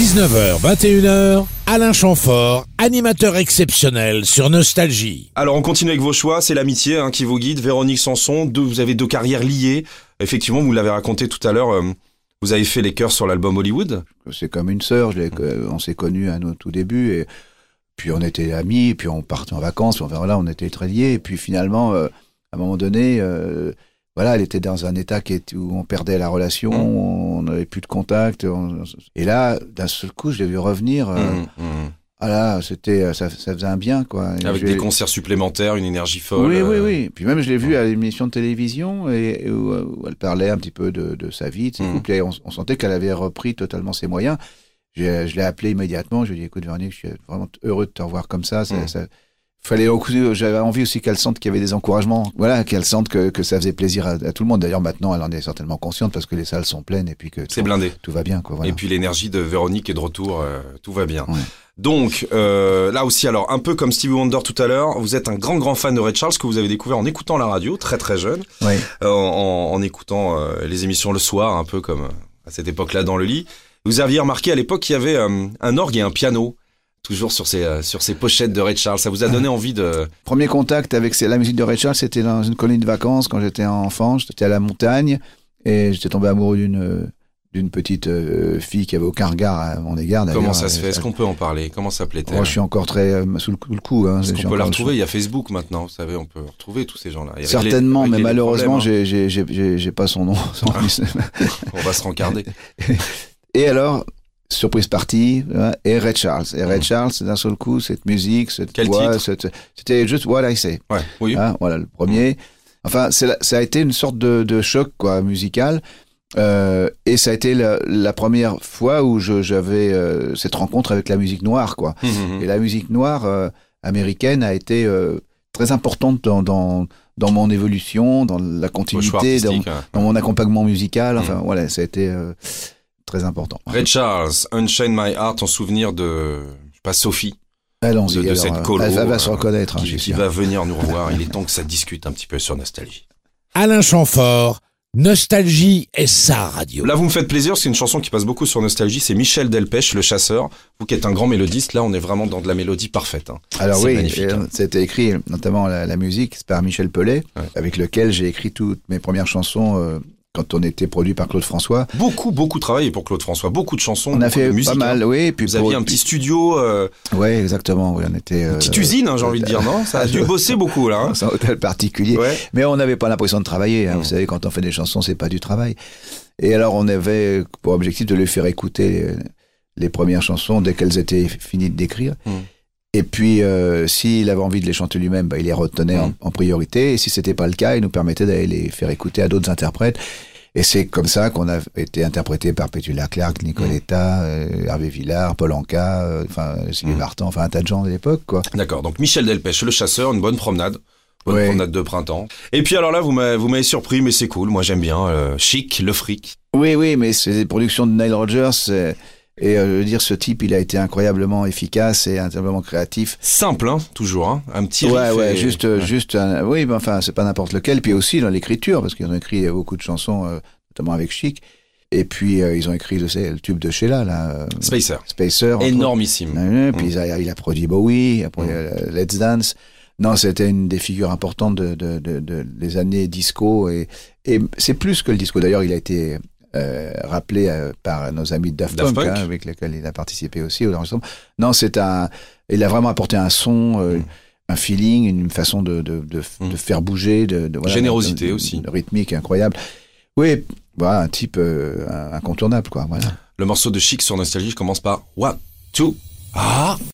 19h, 21h, Alain Chamfort, animateur exceptionnel sur Nostalgie. Alors on continue avec vos choix, c'est l'amitié hein, qui vous guide. Véronique Sanson, deux, vous avez deux carrières liées. Effectivement, vous l'avez raconté tout à l'heure, euh, vous avez fait les chœurs sur l'album Hollywood. C'est comme une sœur, on s'est connus à nos tout débuts et puis on était amis, puis on partait en vacances, enfin voilà, on était très liés et puis finalement, euh, à un moment donné, euh, voilà, elle était dans un état qui où on perdait la relation, Mm. on n'avait plus de contact, on- et là, d'un seul coup, je l'ai vu revenir. euh, Mmh, mmh. Ah là, c'était, ça, ça faisait un bien quoi. Et Avec des concerts supplémentaires, une énergie folle. Oui, oui, euh, oui. Puis même, je l'ai vu à l'émission de télévision et, et où, où elle parlait un petit peu de, de sa vie, de ses couples. Et on, on sentait qu'elle avait repris totalement ses moyens. Je l'ai appelé immédiatement. Je lui ai dit, écoute, Véronique, je suis vraiment heureux de te revoir comme ça. ça, ça- Fallait j'avais envie aussi qu'elle sente qu'il y avait des encouragements. Voilà, qu'elle sente que, que ça faisait plaisir à, à tout le monde. D'ailleurs, maintenant, elle en est certainement consciente parce que les salles sont pleines et puis que C'est blindé. tout va bien, quoi. Voilà. Et puis l'énergie de Véronique est de retour, euh, tout va bien. Ouais. Donc euh, là aussi, alors un peu comme Stevie Wonder tout à l'heure, vous êtes un grand grand fan de Ray Charles que vous avez découvert en écoutant la radio, très très jeune, euh, en, en écoutant euh, les émissions le soir, un peu comme euh, à cette époque-là dans le lit. Vous aviez remarqué à l'époque qu'il y avait euh, un orgue et un piano, toujours sur ces euh, sur ces pochettes de Ray Charles. Ça vous a donné envie de Premier contact avec la musique de Ray Charles, c'était dans une colonie de vacances quand j'étais enfant. J'étais à la montagne et j'étais tombé amoureux d'une euh, d'une petite euh, fille qui avait aucun regard à mon égard. comment ça se fait? Est-ce qu'on peut en parler? Comment s'appelait-elle? Moi, je suis encore très sous le coup. le coup, hein. Suis peut la retrouver Il y a Facebook maintenant, vous savez, on peut retrouver tous ces gens-là. Les- Certainement, mais malheureusement, problèmes, j'ai- j'ai pas son nom. son- hein, on va se rencarder. et alors, surprise partie, hein, et Ray Charles. Et Ray Mhm. Charles, d'un seul coup, cette musique, cette Quel voix, c'était juste What I Say. Ouais, oui. Hein, voilà, le premier. Enfin, ça a été une sorte de, de choc quoi, musical. Euh, et ça a été la, la première fois où j'avais euh, cette rencontre avec la musique noire. Quoi. Hum, hum, hum. Et la musique noire euh, américaine a été très importante dans, dans, dans mon évolution, dans la continuité, dans, hein. dans mon accompagnement musical. Enfin, voilà, ça a été très important. Ray Charles, Unchain My Heart en souvenir de, je sais pas, Sophie, Allons-y. de, de alors, cette euh, colo. elle va, va se euh, reconnaître, hein, qui, va venir nous revoir. Il est temps que ça discute un petit peu sur Nostalgie. Alain Chamfort, Nostalgie est sa radio. Là, vous me faites plaisir, c'est une chanson qui passe beaucoup sur Nostalgie. C'est Michel Delpech, le chasseur. Vous qui êtes un grand mélodiste, là, on est vraiment dans de la mélodie parfaite. hein. Alors oui, magnifique, euh, hein. c'était écrit, notamment la, la musique, c'est par Michel Pellet, Ouais. avec lequel j'ai écrit toutes mes premières chansons euh, quand on était produit par Claude François. Beaucoup, beaucoup travaillé pour Claude François. Beaucoup de chansons. On a de fait musique, pas mal, hein. oui. et Puis Vous pour- aviez un petit studio, euh, Ouais, exactement. Oui, on était. une euh, petite usine, hein, j'ai envie de dire, non? Ça a dû bosser beaucoup, là. hein. dans un hôtel particulier. Ouais. Mais on n'avait pas l'impression de travailler. hein. Mm. Vous savez, quand on fait des chansons, c'est pas du travail. Et alors, on avait pour objectif de lui faire écouter les, les premières chansons dès qu'elles étaient finies de d'écrire. Mm. Et puis, euh, s'il avait envie de les chanter lui-même, bah, il les retenait Mm. en, en priorité. Et si c'était pas le cas, il nous permettait d'aller les faire écouter à d'autres interprètes. Et c'est comme ça qu'on a été interprété par Petula Clark, Nicoletta, euh, Hervé Villard, Paul Anka, euh, enfin Sylvie Mm. Vartan, enfin un tas de gens de l'époque, quoi. D'accord, donc Michel Delpech, le chasseur, une bonne promenade. Bonne Ouais. promenade de printemps. Et puis alors là, vous m'avez surpris, mais c'est cool. Moi, j'aime bien. euh, chic, le fric. Oui, oui, mais c'est des productions de Nile Rodgers. Euh, Et euh, je veux dire, ce type, il a été incroyablement efficace et incroyablement créatif. Simple, hein, toujours. Hein, un petit ouais, riff ouais, et- juste, euh, juste, un- oui, mais enfin, c'est pas n'importe lequel. Puis aussi dans l'écriture, parce qu'ils ont écrit beaucoup de chansons, euh, notamment avec Chic. Et puis euh, ils ont écrit, je sais, le tube de Sheila, là, euh, Spacer. Spacer. Énormissime. Puis il a, il a produit Bowie, après Mm. euh, Let's Dance. Non, c'était une des figures importantes de, de, de, de- des années disco. Et, et c'est plus que le disco. D'ailleurs, il a été euh, rappelé euh, par nos amis de Daft, Daft Punk, Punk. hein, avec lesquels il a participé aussi au. Non, c'est un. Il a vraiment apporté un son, euh, Mm. un feeling, une façon de, de, de, Mm. de faire bouger, de, de voilà, Générosité aussi. de rythmique incroyable. Oui, voilà, un type incontournable, quoi. Voilà. Le morceau de chic sur Nostalgie commence par One, two, ah.